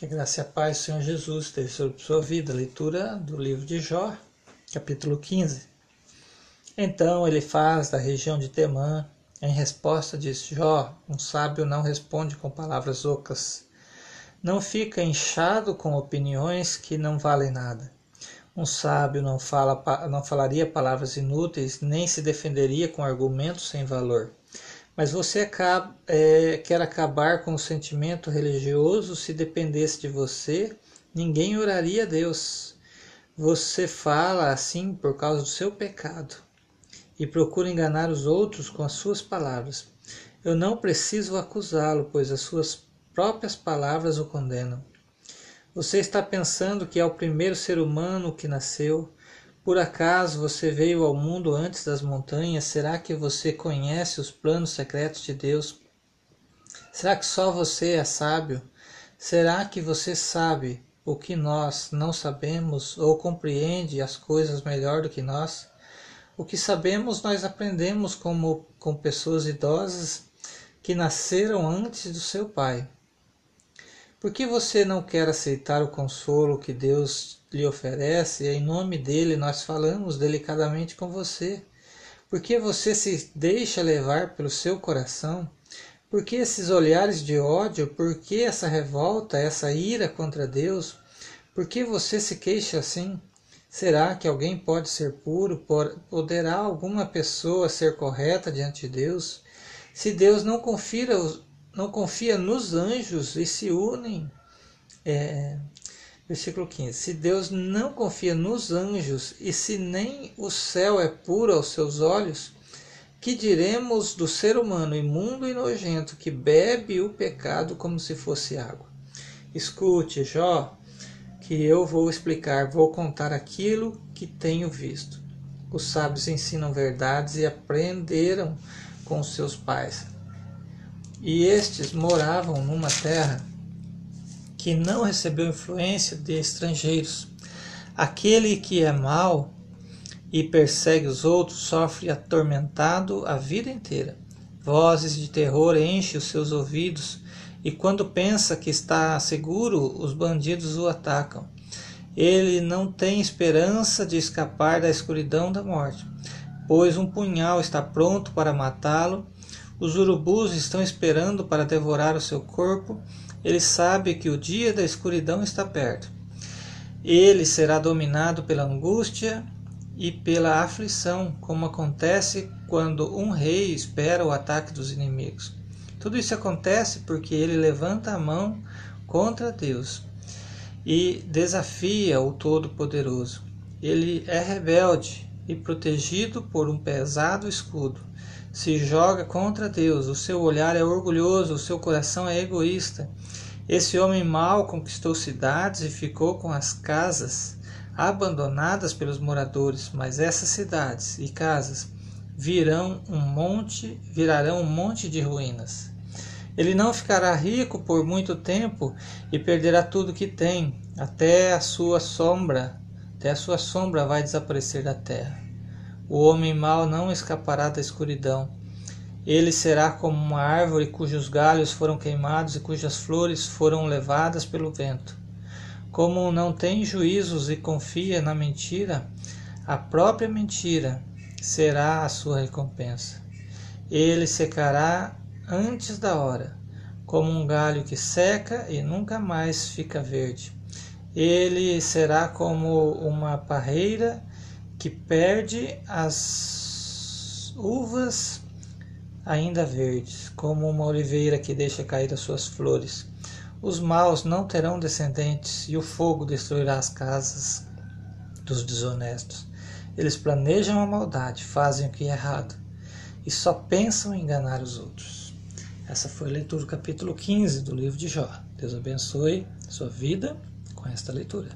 Que a graça e a paz do Senhor Jesus esteja sobre sua vida. Leitura do livro de Jó, capítulo 15. Então ele faz da região de Temã, em resposta disse Jó, um sábio não responde com palavras ocas. Não fica inchado com opiniões que não valem nada. Um sábio não, fala, não falaria palavras inúteis, nem se defenderia com argumentos sem valor. Mas você acaba, é, quer acabar com o sentimento religioso se dependesse de você, ninguém oraria a Deus. Você fala assim por causa do seu pecado e procura enganar os outros com as suas palavras. Eu não preciso acusá-lo, pois as suas próprias palavras o condenam. Você está pensando que é o primeiro ser humano que nasceu, por acaso você veio ao mundo antes das montanhas? Será que você conhece os planos secretos de Deus? Será que só você é sábio? Será que você sabe o que nós não sabemos ou compreende as coisas melhor do que nós? O que sabemos nós aprendemos como com pessoas idosas que nasceram antes do seu pai. Por que você não quer aceitar o consolo que Deus lhe oferece, e em nome dele nós falamos delicadamente com você. Por que você se deixa levar pelo seu coração? Por que esses olhares de ódio? Por que essa revolta, essa ira contra Deus? Por que você se queixa assim? Será que alguém pode ser puro? Poderá alguma pessoa ser correta diante de Deus? Se Deus não confia, não confia nos anjos e se unem é, Versículo 15: Se Deus não confia nos anjos e se nem o céu é puro aos seus olhos, que diremos do ser humano imundo e nojento que bebe o pecado como se fosse água? Escute, Jó, que eu vou explicar, vou contar aquilo que tenho visto. Os sábios ensinam verdades e aprenderam com seus pais. E estes moravam numa terra que não recebeu influência de estrangeiros. Aquele que é mau e persegue os outros sofre atormentado a vida inteira. Vozes de terror enchem os seus ouvidos, e quando pensa que está seguro, os bandidos o atacam. Ele não tem esperança de escapar da escuridão da morte, pois um punhal está pronto para matá-lo, os urubus estão esperando para devorar o seu corpo, ele sabe que o dia da escuridão está perto. Ele será dominado pela angústia e pela aflição, como acontece quando um rei espera o ataque dos inimigos. Tudo isso acontece porque ele levanta a mão contra Deus e desafia o Todo-Poderoso. Ele é rebelde e protegido por um pesado escudo. Se joga contra Deus, o seu olhar é orgulhoso, o seu coração é egoísta. Esse homem mau conquistou cidades e ficou com as casas abandonadas pelos moradores, mas essas cidades e casas virão um monte, virarão um monte de ruínas. Ele não ficará rico por muito tempo e perderá tudo que tem, até a sua sombra, até a sua sombra vai desaparecer da terra. O homem mau não escapará da escuridão. Ele será como uma árvore cujos galhos foram queimados e cujas flores foram levadas pelo vento. Como não tem juízos e confia na mentira, a própria mentira será a sua recompensa. Ele secará antes da hora, como um galho que seca e nunca mais fica verde. Ele será como uma parreira que perde as uvas ainda verdes, como uma oliveira que deixa cair as suas flores. Os maus não terão descendentes, e o fogo destruirá as casas dos desonestos. Eles planejam a maldade, fazem o que é errado, e só pensam em enganar os outros. Essa foi a leitura do capítulo 15 do livro de Jó. Deus abençoe sua vida com esta leitura.